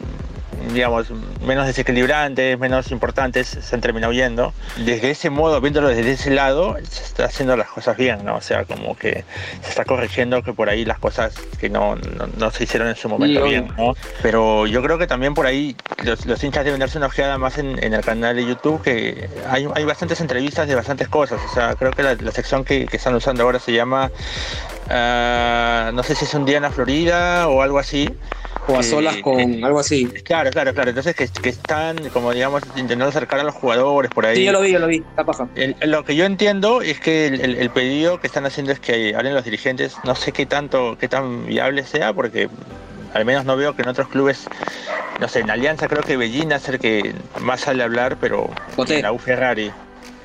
digamos, menos desequilibrantes, menos importantes, se han terminado yendo. Desde ese modo, viéndolo desde ese lado, se está haciendo las cosas bien, ¿no? O sea, como que se está corrigiendo que por ahí las cosas que no, no, se hicieron en su momento bien, ¿no? Pero yo creo que también por ahí los, hinchas deben darse una ojeada más en, el canal de YouTube, que hay, hay bastantes entrevistas de bastantes cosas. O sea, creo que la, sección que, que, están usando ahora se llama, ah, no sé si es un día en la Florida o algo así o a solas con algo así. Claro, claro, claro. Entonces que, están, como digamos, intentando acercar a los jugadores por ahí. Sí, yo lo vi, yo lo vi, está paja. lo que yo entiendo es que el, pedido que están haciendo es que hablen los dirigentes. No sé qué tanto, qué tan viable sea, porque al menos no veo que en otros clubes, no sé, en Alianza creo que Bellina es el que más sale a hablar, pero en la U Ferrari.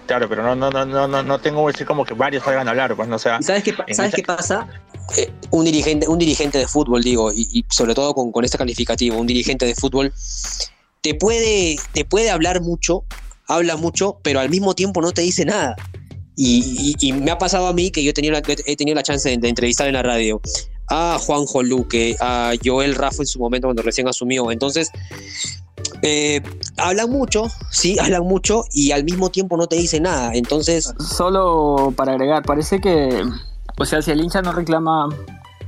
Claro, pero no, no, no, no, no tengo decir como que varios salgan a hablar, pues no sea. ¿Sabes qué, ¿sabes qué pasa? Eh, un dirigente, un dirigente de fútbol, digo, y, sobre todo con, con, este calificativo, un dirigente de fútbol, te puede, te puede hablar mucho, habla mucho, pero al mismo tiempo no te dice nada. Y, me ha pasado a mí que yo he tenido la, chance de, entrevistar en la radio a Juanjo Luque, a Joel Rafa en su momento cuando recién asumió. Entonces, eh, hablan mucho, sí, [laughs] hablan mucho y al mismo tiempo no te dicen nada. Entonces. Solo para agregar, parece que. O sea, si el hincha no reclama,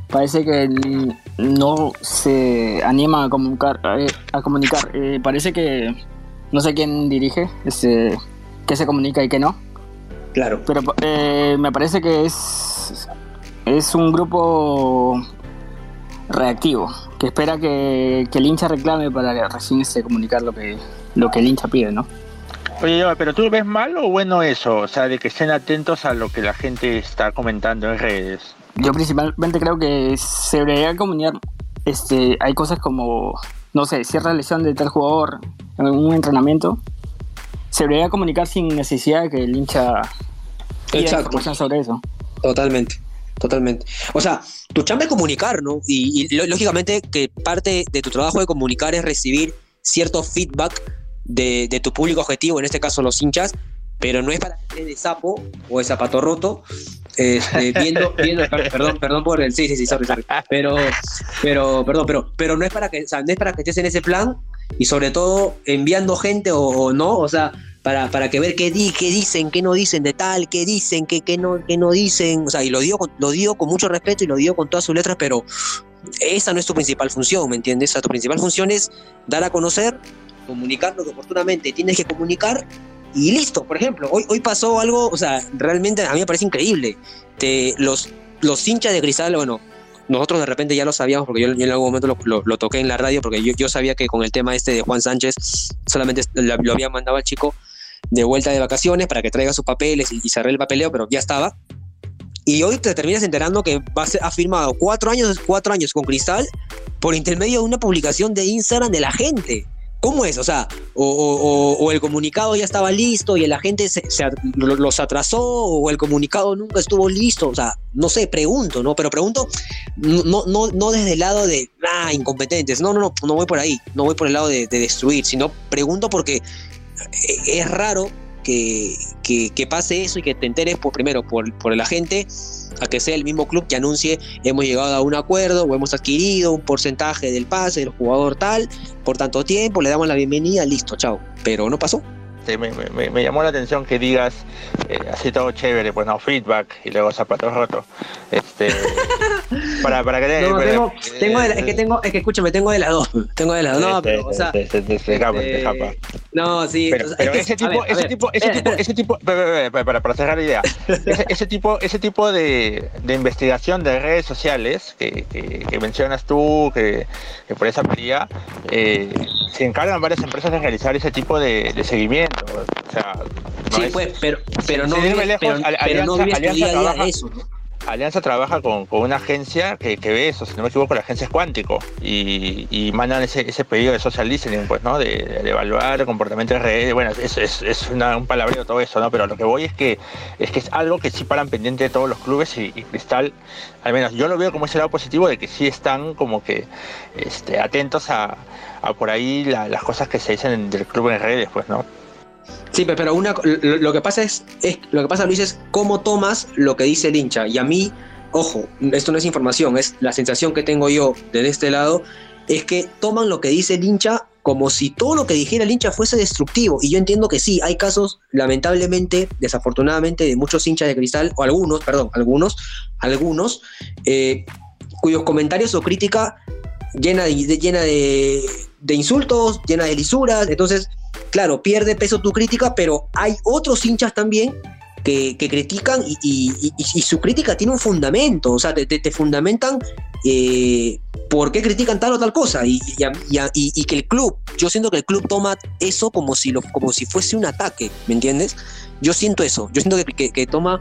parece que no se anima a comunicar. Eh, a comunicar. Eh, parece que. No sé quién dirige, este, qué se comunica y qué no. Claro. Pero me parece que es. Es un grupo reactivo, que espera que, el hincha reclame para recién este, comunicar lo que, lo que el hincha pide, ¿no? Oye, pero ¿tú ves mal o bueno eso? O sea, de que estén atentos a lo que la gente está comentando en redes. Yo principalmente creo que se debería comunicar, este, hay cosas como, no sé, cierra la lesión de tal jugador en un entrenamiento, se debería comunicar sin necesidad de que el hincha Exacto. sobre eso. Totalmente. Totalmente. O sea, tu chamba es comunicar, ¿no? Y, lógicamente que parte de tu trabajo de comunicar es recibir cierto feedback de, tu público objetivo, en este caso los hinchas, pero no es para que estés de sapo o de zapato roto, este, [laughs] viendo, viendo, perdón, perdón por el, sí, sí, sí, sorry, sorry, pero, pero, perdón, pero, pero no es para que, o sea, no es para que estés en ese plan y sobre todo enviando gente o no, o sea, para, para que ver qué, di, qué dicen, qué no dicen de tal, qué dicen, qué, qué, no, qué no dicen. O sea, y lo digo, lo digo con mucho respeto y lo digo con todas sus letras, pero esa no es tu principal función, ¿me entiendes? O sea, tu principal función es dar a conocer, comunicar lo que oportunamente tienes que comunicar y listo. Por ejemplo, hoy, hoy pasó algo, o sea, realmente a mí me parece increíble. Los, los hinchas de Cristal, bueno, nosotros de repente ya lo sabíamos porque yo, en algún momento lo, toqué en la radio porque yo, sabía que con el tema este de Juan Sánchez solamente lo había mandado al chico de vuelta de vacaciones para que traiga sus papeles y, cerré el papeleo, pero ya estaba. Y hoy te terminas enterando que va a ha firmado cuatro años, cuatro años con Cristal por intermedio de una publicación de Instagram de la gente. ¿Cómo es? O sea, o, el comunicado ya estaba listo y la gente se, los atrasó, o el comunicado nunca estuvo listo. O sea, no sé, pregunto, ¿no? Pero pregunto, no, no, no desde el lado de, ah, incompetentes. No, no, no, no voy por ahí. No voy por el lado de, de destruir, sino pregunto porque es raro que, pase eso y que te enteres por primero por, por el agente a que sea el mismo club que anuncie hemos llegado a un acuerdo o hemos adquirido un porcentaje del pase del jugador tal por tanto tiempo, le damos la bienvenida, listo, chao. Pero no pasó. Me, llamó la atención que digas eh, así todo chévere, pues no, feedback y luego zapatos rotos. Este, [laughs] para, para que no, tengo, tengo de es que tengo, es que escúchame, tengo de las dos. [laughs] Tengo de las dos. No, pero, o sea. No, sí. Pero, ese, tipo, ese, tipo, ese tipo, ese tipo, para, para cerrar la idea, [laughs] ese, tipo, ese tipo de, de investigación de redes sociales que, que, mencionas tú, que, que por esa vía, eh, se encargan varias empresas de realizar ese tipo de, de seguimiento o sea, sí, pues, pero, pero no, vive, pero, Alianza, no Alianza trabaja, eso, Alianza trabaja con, una agencia que, ve eso, si no me equivoco, la agencia es Cuántico y, y mandan ese, pedido de social listening, pues, ¿no? De, de evaluar el comportamiento de redes, bueno, es, un palabreo todo eso, ¿no? Pero lo que voy es que es algo que sí paran pendiente de todos los clubes y, Cristal, al menos yo lo veo como ese lado positivo de que sí están como que este, atentos a por ahí las cosas que se dicen del club en redes, pues, ¿no? Sí, pero una, lo, que pasa es, lo que pasa Luis es cómo tomas lo que dice el hincha. Y a mí, ojo, esto no es información, es la sensación que tengo yo desde este lado, es que toman lo que dice el hincha como si todo lo que dijera el hincha fuese destructivo. Y yo entiendo que sí, hay casos, lamentablemente, desafortunadamente, de muchos hinchas de cristal, o algunos, perdón, algunos, algunos, eh, cuyos comentarios o crítica llena de, llena de, de insultos, llena de lisuras, entonces claro, pierde peso tu crítica, pero hay otros hinchas también que, critican y, su crítica tiene un fundamento, o sea, te, fundamentan eh, por qué critican tal o tal cosa y, y, que el club, yo siento que el club toma eso como si, lo, como si fuese un ataque, ¿me entiendes? Yo siento eso, yo siento que, que, toma,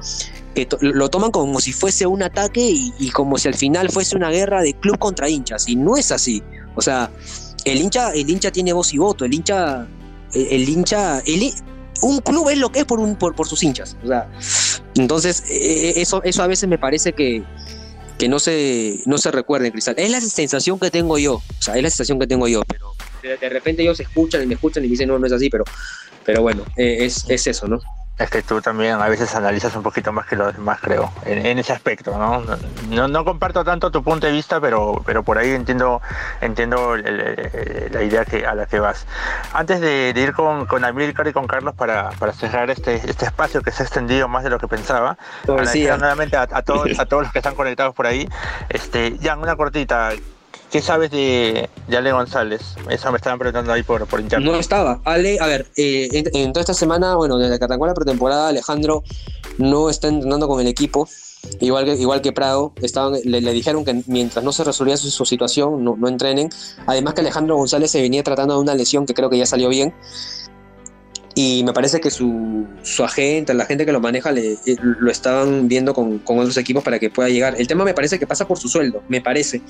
que lo toman como si fuese un ataque y, como si al final fuese una guerra de club contra hinchas, y no es así. O sea, el hincha, el hincha tiene voz y voto, el hincha, el, hincha, un club es lo que es por, un, por, por sus hinchas. O sea, entonces, e, e, eso, eso a veces me parece que, que no se, no se recuerde Cristal. Es la sensación que tengo yo, o sea, es la sensación que tengo yo, pero de, repente ellos escuchan y me escuchan y dicen, no, no es así, pero, pero bueno, eh, es, es eso, ¿no? Es que tú también a veces analizas un poquito más que los demás, creo, en, ese aspecto, ¿no? ¿no? ¿no? comparto tanto tu punto de vista, pero, pero por ahí entiendo, entiendo la idea que, a la que vas. Antes de, ir con, con Amílcar y con Carlos para, para cerrar este, este espacio que se ha extendido más de lo que pensaba, nuevamente a, a, todos, a todos los que están conectados por ahí. Este, ya, una cortita, ¿Qué sabes de, Ale González? Eso me estaban preguntando ahí por, por internet. No estaba. Ale, a ver, eh, en, toda esta semana, bueno, desde que arrancó la pretemporada, Alejandro no está entrenando con el equipo. Igual que, igual que Prado, estaban, le, dijeron que mientras no se resolvía su, su situación, no, no, entrenen. Además que Alejandro González se venía tratando de una lesión que creo que ya salió bien y me parece que su, su, agente, la gente que lo maneja, le, eh, lo estaban viendo con, con, otros equipos para que pueda llegar. El tema me parece que pasa por su sueldo, me parece.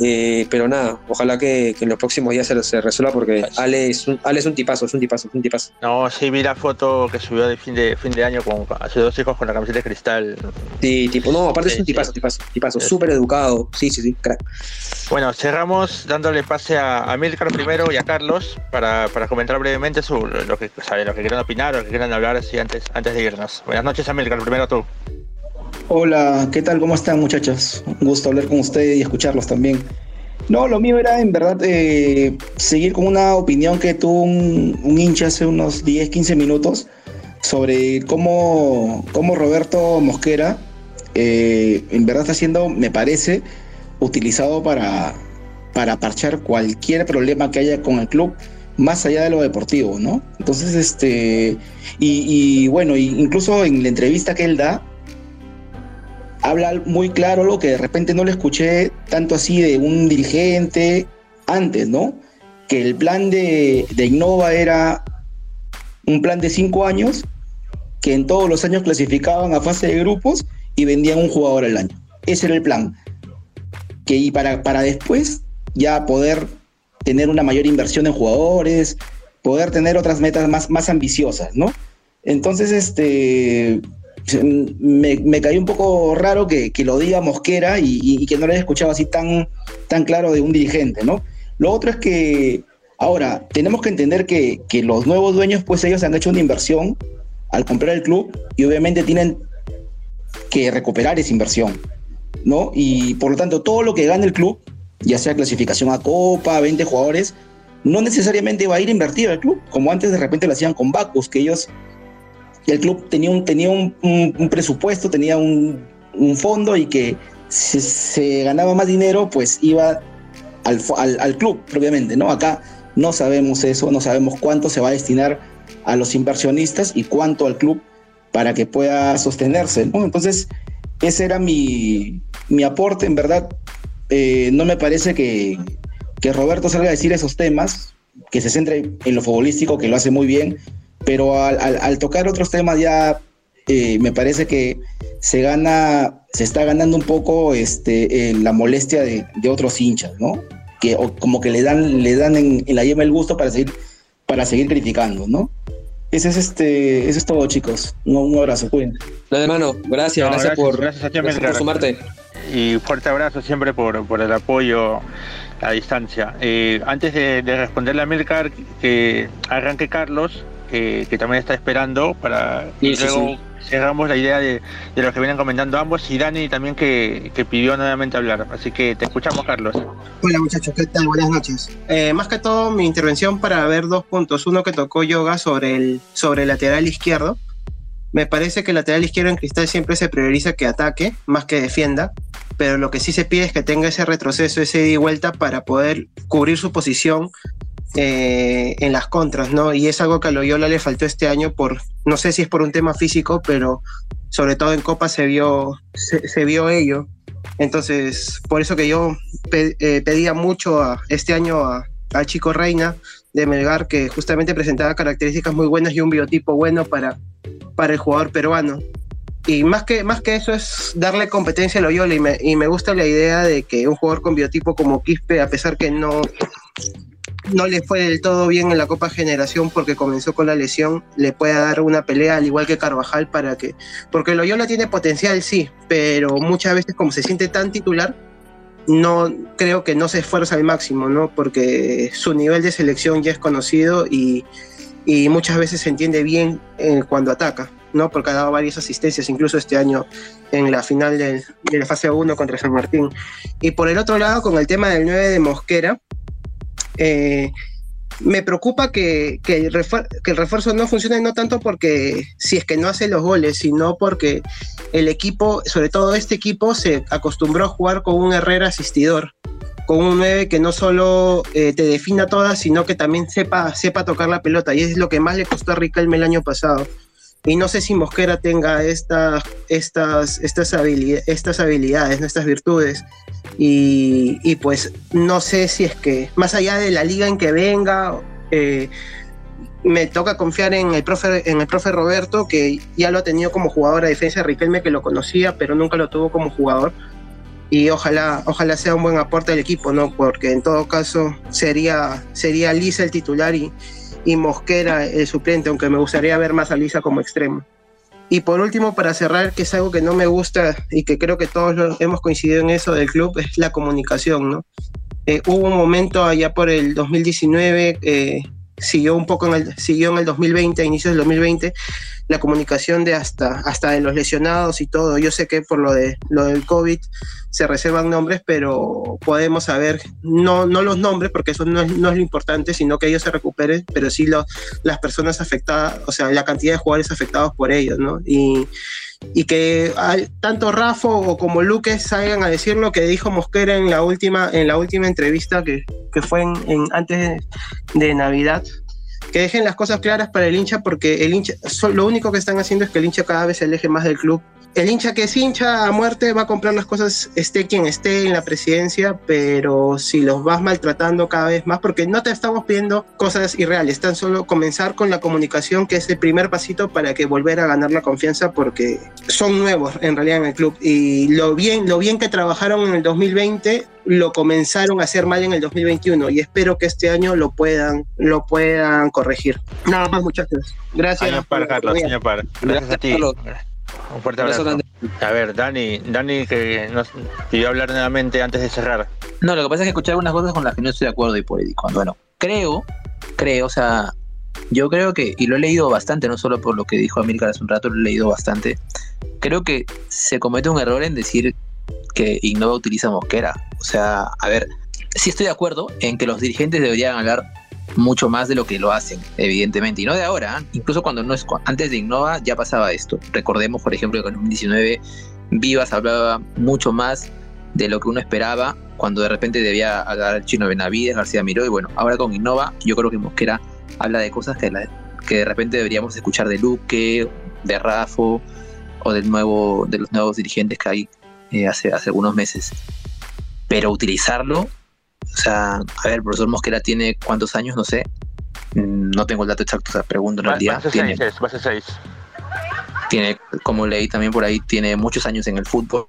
Eh, pero nada, ojalá que, que, en los próximos días se, se resuelva porque Ale es, un, Ale es un tipazo, es un tipazo, es un tipazo. No, sí vi la foto que subió de fin de, fin de año con hace dos hijos con la camiseta de cristal. Sí, tipo, no, aparte es un tipazo, tipazo, tipazo, súper educado. Sí, sí, sí, crack. Bueno, cerramos dándole pase a, a Milcar primero y a Carlos para, para comentar brevemente su, lo que sabe, lo que quieran opinar o que quieran hablar así antes, antes de irnos. Buenas noches, Amilcar, primero tú. Hola, ¿qué tal? ¿Cómo están, muchachos? Un gusto hablar con ustedes y escucharlos también. No, lo mío era en verdad eh, seguir con una opinión que tuvo un, hincha hace unos 10, 15 minutos sobre cómo, cómo Roberto Mosquera eh, en verdad está siendo, me parece, utilizado para, para parchar cualquier problema que haya con el club más allá de lo deportivo, ¿no? Entonces, este, y, bueno, incluso en la entrevista que él da, habla muy claro lo que de repente no le escuché tanto así de un dirigente antes, ¿no? Que el plan de, de Innova era un plan de cinco años, que en todos los años clasificaban a fase de grupos y vendían un jugador al año. Ese era el plan. Que y para, para después ya poder tener una mayor inversión en jugadores, poder tener otras metas más, más ambiciosas, ¿no? Entonces, este, me, me cayó un poco raro que, que lo diga Mosquera y, que no lo haya escuchado así tan, tan claro de un dirigente, ¿no? Lo otro es que, ahora, tenemos que entender que, que los nuevos dueños, pues ellos han hecho una inversión al comprar el club y obviamente tienen que recuperar esa inversión, ¿no? Y por lo tanto, todo lo que gane el club ya sea clasificación a Copa, 20 jugadores, no necesariamente va a ir invertido al club, como antes de repente lo hacían con Bacus, que ellos, el club tenía un, tenía un, presupuesto, tenía un, fondo y que si se ganaba más dinero, pues iba al, al, club propiamente, ¿no? Acá no sabemos eso, no sabemos cuánto se va a destinar a los inversionistas y cuánto al club para que pueda sostenerse, ¿no? Entonces, ese era mi, mi aporte, en verdad, eh, no me parece que, Roberto salga a decir esos temas, que se centre en lo futbolístico, que lo hace muy bien, pero al, tocar otros temas ya eh, me parece que se gana, se está ganando un poco este, la molestia de, otros hinchas, ¿no? Que como que le dan, le dan en, la yema el gusto para seguir, para seguir criticando, ¿no? Ese es este, eso es todo, chicos. Un, abrazo, cuídense. Nada, hermano, gracias, gracias, por, gracias, por sumarte y fuerte abrazo siempre por, por el apoyo a distancia. Eh, antes de, responderle a Milcar, que arranque Carlos, que, también está esperando para luego cerramos la idea de, de, lo que vienen comentando ambos y Dani también que, pidió nuevamente hablar. Así que te escuchamos, Carlos. Hola muchachos, ¿qué tal? Buenas noches. Eh, más que todo mi intervención para ver dos puntos. Uno que tocó Yoga sobre el, sobre el lateral izquierdo me parece que el lateral izquierdo en Cristal siempre se prioriza que ataque más que defienda, pero lo que sí se pide es que tenga ese retroceso, ese ida y vuelta para poder cubrir su posición eh, en las contras, ¿no? Y es algo que a Loyola le faltó este año por, no sé si es por un tema físico, pero sobre todo en Copa se vio, se, vio ello. Entonces, por eso que yo eh, pedía mucho a, este año a, al chico Reina de Melgar, que justamente presentaba características muy buenas y un biotipo bueno para, para el jugador peruano. Y más que, más que eso es darle competencia a Loyola y me, y me gusta la idea de que un jugador con biotipo como Quispe, a pesar que no, no le fue del todo bien en la Copa Generación porque comenzó con la lesión, le pueda dar una pelea al igual que Carvajal para que, porque Loyola tiene potencial sí, pero muchas veces como se siente tan titular, no creo que no se esfuerza al máximo, ¿no? Porque su nivel de selección ya es conocido y, y muchas veces se entiende bien eh, cuando ataca. ¿no? Porque ha dado varias asistencias, incluso este año en la final de la fase 1 contra San Martín. Y por el otro lado, con el tema del 9 de Mosquera, eh, me preocupa que, el refuerzo no funcione no tanto porque si es que no hace los goles, sino porque el equipo, sobre todo este equipo, se acostumbró a jugar con un Herrera asistidor, con un 9 que no solo eh, te defina todas, sino que también sepa, sepa tocar la pelota, y es lo que más le costó a Riquelme el año pasado y no sé si Mosquera tenga estas, estas, estas, habilidades, estas habilidades, estas virtudes. Y, pues no sé si es que, más allá de la liga en que venga, eh, me toca confiar en el, profe, en el profe Roberto, que ya lo ha tenido como jugador a defensa de Riquelme, que lo conocía, pero nunca lo tuvo como jugador. Y ojalá, ojalá sea un buen aporte al equipo, ¿no? Porque en todo caso sería, sería Lisa el titular y, y Mosquera el suplente, aunque me gustaría ver más a Lisa como extremo. Y por último, para cerrar, que es algo que no me gusta y que creo que todos hemos coincidido en eso del club, es la comunicación, ¿no? Eh, hubo un momento allá por el 2019, eh, siguió un poco en el, siguió en el 2020, a inicios del 2020, la comunicación de hasta, hasta de los lesionados y todo. Yo sé que por lo, de, lo del COVID se reservan nombres, pero podemos saber, no, no los nombres, porque eso no es, no es lo importante, sino que ellos se recuperen, pero sí lo, las personas afectadas, o sea, la cantidad de jugadores afectados por ellos, ¿no? Y, y que tanto Rafa o como Luque salgan a decir lo que dijo Mosquera en la última, en la última entrevista que, que fue en, antes de Navidad, que dejen las cosas claras para el hincha porque el hincha, lo único que están haciendo es que el hincha cada vez se aleje más del club. El hincha que es hincha a muerte va a comprar las cosas, esté quien esté en la presidencia, pero si los vas maltratando cada vez más, porque no te estamos pidiendo cosas irreales, tan solo comenzar con la comunicación, que es el primer pasito para que volver a ganar la confianza, porque son nuevos en realidad en el club. Y lo bien, lo bien que trabajaron en el 2020 lo comenzaron a hacer mal en el 2021 y espero que este año lo puedan, lo puedan corregir. Nada más, muchachos. Gracias. Año para, Carlos, año para. Gracias a ti. Un fuerte abrazo. A ver, Dani, Dani que nos pidió hablar nuevamente antes de cerrar. No, lo que pasa es que escuché algunas cosas con las que no estoy de acuerdo y por ahí. Bueno, creo, creo, o sea, yo creo que, y lo he leído bastante, no solo por lo que dijo Amílcar hace un rato, lo he leído bastante. Creo que se comete un error en decir que Innova utiliza Mosquera. O sea, a ver, sí estoy de acuerdo en que los dirigentes deberían hablar mucho más de lo que lo hacen, evidentemente, y no de ahora, ¿eh? incluso cuando no es antes de Innova ya pasaba esto. Recordemos, por ejemplo, que en 2019 Vivas hablaba mucho más de lo que uno esperaba cuando de repente debía hablar Chino Benavides, García Miró, y bueno, ahora con Innova yo creo que Mosquera habla de cosas que, que de repente deberíamos escuchar de Luque, de Rafo o del nuevo, de los nuevos dirigentes que hay eh, hace, hace algunos meses. Pero utilizarlo, o sea, a ver, el profesor Mosquera tiene cuántos años, no sé. No tengo el dato exacto, o sea, pregunto en realidad. tiene, seis, tiene, como leí también por ahí, tiene muchos años en el fútbol.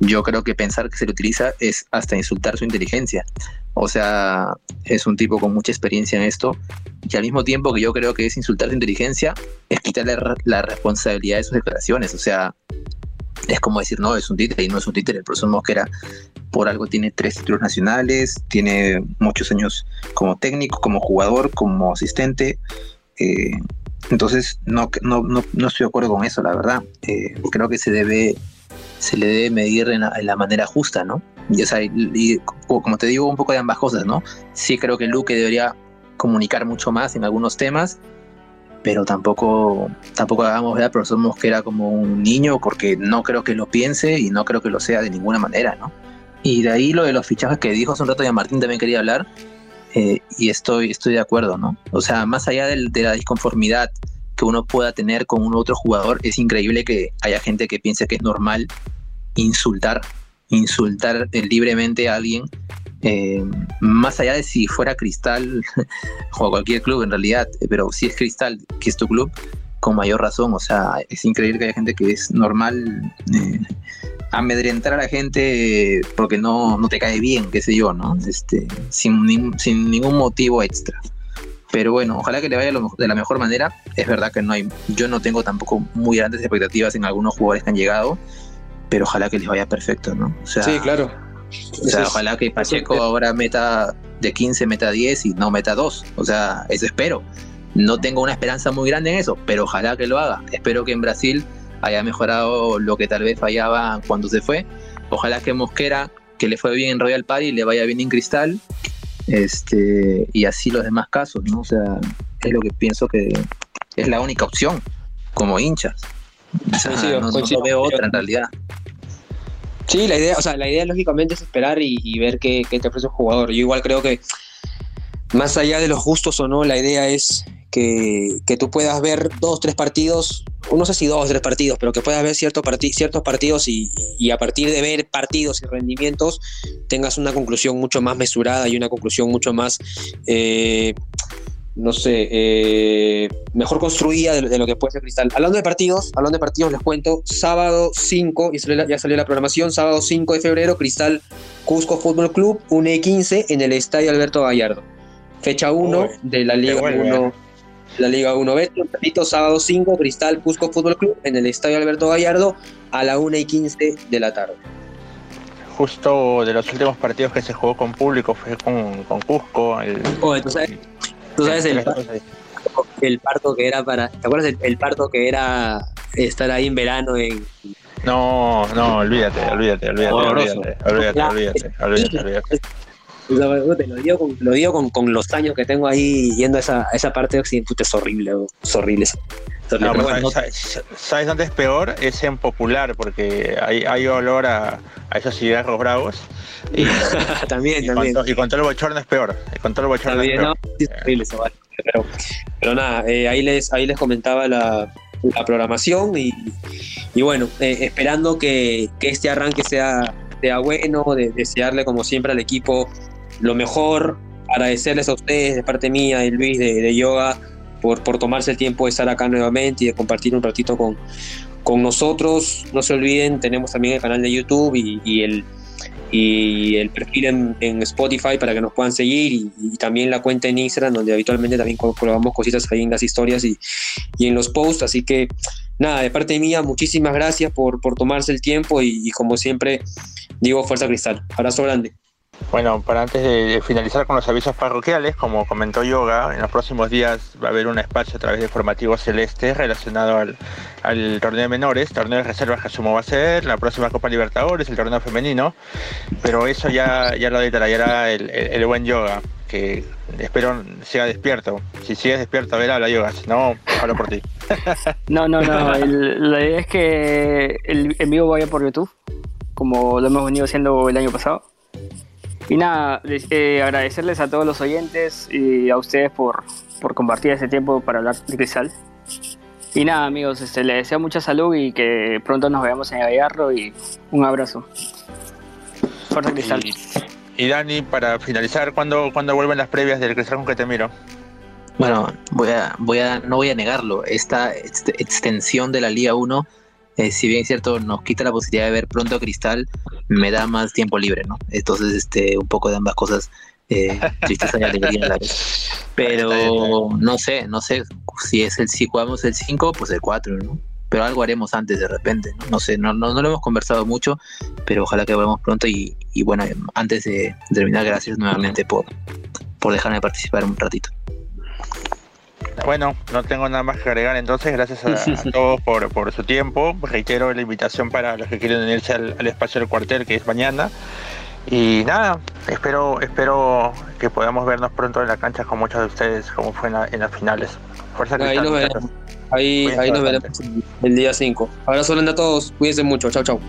Yo creo que pensar que se lo utiliza es hasta insultar su inteligencia. O sea, es un tipo con mucha experiencia en esto y al mismo tiempo que yo creo que es insultar su inteligencia, es quitarle la responsabilidad de sus declaraciones. O sea, es como decir, no, es un títere y no es un títere. El profesor Mosquera por algo tiene tres títulos nacionales, tiene muchos años como técnico, como jugador, como asistente. Eh, entonces, no, no, no, no, estoy de acuerdo con eso, la verdad. Eh, creo que se debe se le debe medir en la, manera justa, ¿no? Y, o sea, y, como te digo, un poco de ambas cosas, ¿no? Sí creo que Luque debería comunicar mucho más en algunos temas, pero tampoco, tampoco hagamos ver al profesor Mosquera como un niño, porque no creo que lo piense y no creo que lo sea de ninguna manera, ¿no? Y de ahí lo de los fichajes que dijo hace un rato ya Martín también quería hablar. eh, y estoy, estoy de acuerdo, ¿no? O sea, más allá de la disconformidad que uno pueda tener con un otro jugador, es increíble que haya gente que piense que es normal insultar, insultar libremente a alguien, eh, más allá de si fuera Cristal [laughs] o cualquier club en realidad, pero si es Cristal, que es tu club, con mayor razón, o sea, es increíble que haya gente que es normal eh, amedrentar a la gente porque no, no te cae bien, qué sé yo, ¿no? Este, sin, sin ningún motivo extra. Pero bueno, ojalá que le vaya de la mejor manera. Es verdad que no hay, yo no tengo tampoco muy grandes expectativas en algunos jugadores que han llegado, pero ojalá que les vaya perfecto, ¿no? sí, claro. O sea, ojalá que Pacheco ahora meta de 15, meta 10 y no meta 2. O sea, eso espero. No tengo una esperanza muy grande en eso, pero ojalá que lo haga. Espero que en Brasil haya mejorado lo que tal vez fallaba cuando se fue. Ojalá que Mosquera, que le fue bien en Royal Party, le vaya bien en Cristal. Este, y así los demás casos, ¿no? O sea, es lo que pienso que es la única opción como hinchas. no, veo otra en realidad. Sí, la idea, o sea, la idea lógicamente es esperar y, ver qué, te ofrece un jugador. Yo igual creo que más allá de los gustos o no, la idea es que, tú puedas ver dos, tres partidos, no sé si dos, tres partidos, pero que puedas ver ciertos, partidos y, y, a partir de ver partidos y rendimientos tengas una conclusión mucho más mesurada y una conclusión mucho más, eh, no sé, eh, mejor construida de, lo que puede ser Cristal. Hablando de partidos, hablando de partidos, les cuento, sábado 5, ya salió la programación, sábado 5 de febrero, Cristal Cusco Fútbol Club, 1 15 en el Estadio Alberto Gallardo. Fecha 1 de la Liga 1 la Liga 1B. Repito, sábado 5, Cristal Cusco Fútbol Club en el Estadio Alberto Gallardo a la 1 y 15 de la tarde. Justo de los últimos partidos que se jugó con público fue con, con Cusco. El, ¿tú sabes, ¿tú sabes el, el, parto que era para. ¿Te acuerdas el, parto que era estar ahí en verano en. No, no, olvídate, olvídate, olvídate, olvídate, olvídate, olvídate, olvídate, olvídate. Te lo digo, con, lo digo con, con, los años que tengo ahí yendo a esa, esa parte de Occidente. es horrible, es horrible. ¿sabes, dónde es peor? Es en Popular, porque hay, hay olor a, a esos cigarros bravos. Y, [laughs] también, también. y con todo el bochorno es peor. Y con todo el bochorno es peor. es horrible eso, vale. Pero, pero nada, eh, ahí, les, ahí les comentaba la, la programación y, y bueno, eh, esperando que, que, este arranque sea, sea bueno, de, desearle como siempre al equipo lo mejor, agradecerles a ustedes de parte mía y Luis de, Yoga por, por tomarse el tiempo de estar acá nuevamente y de compartir un ratito con, con nosotros. No se olviden, tenemos también el canal de YouTube y, el, y el perfil en, Spotify para que nos puedan seguir y, también la cuenta en Instagram donde habitualmente también colgamos cositas ahí en las historias y, y, en los posts. Así que nada, de parte mía, muchísimas gracias por, por tomarse el tiempo y, como siempre digo, fuerza cristal. Abrazo grande. Bueno, para antes de finalizar con los avisos parroquiales, como comentó Yoga, en los próximos días va a haber un espacio a través de Formativo Celeste relacionado al, torneo de menores, torneo de reservas que asumo va a ser, la próxima Copa Libertadores, el torneo femenino, pero eso ya, ya lo detallará el, buen Yoga, que espero siga despierto. Si sigues despierto, a ver, habla Yoga, si no, hablo por ti. [laughs] no, no, no, la idea es que el en vivo vaya por YouTube, como lo hemos venido haciendo el año pasado y nada, eh, agradecerles a todos los oyentes y a ustedes por, por compartir este tiempo para hablar de Cristal. Y nada, amigos, este, les deseo mucha salud y que pronto nos veamos en Gallardo y un abrazo. Fuerza Cristal. Y, Dani, para finalizar, ¿cuándo, ¿cuándo vuelven las previas del Cristal con que te miro? Bueno, voy a, voy a, no voy a negarlo. Esta extensión de la Liga 1 eh, si bien es cierto, nos quita la posibilidad de ver pronto a Cristal, me da más tiempo libre, ¿no? Entonces, este, un poco de ambas cosas, eh, [laughs] la Pero no sé, no sé, si es el si jugamos el 5, pues el 4, ¿no? Pero algo haremos antes de repente, ¿no? No sé, no, no, lo hemos conversado mucho, pero ojalá que volvamos pronto y, y bueno, antes de terminar, gracias nuevamente por, por dejarme participar un ratito. Bueno, no tengo nada más que agregar entonces, gracias a, [laughs] todos por, su tiempo. Reitero la invitación para los que quieren unirse al, espacio del cuartel que es mañana. Y nada, espero, espero que podamos vernos pronto en la cancha con muchos de ustedes como fue en, las finales. Fuerza ahí nos veremos, ahí, ahí nos veremos el día 5. Abrazo grande a todos, cuídense mucho, chao chao.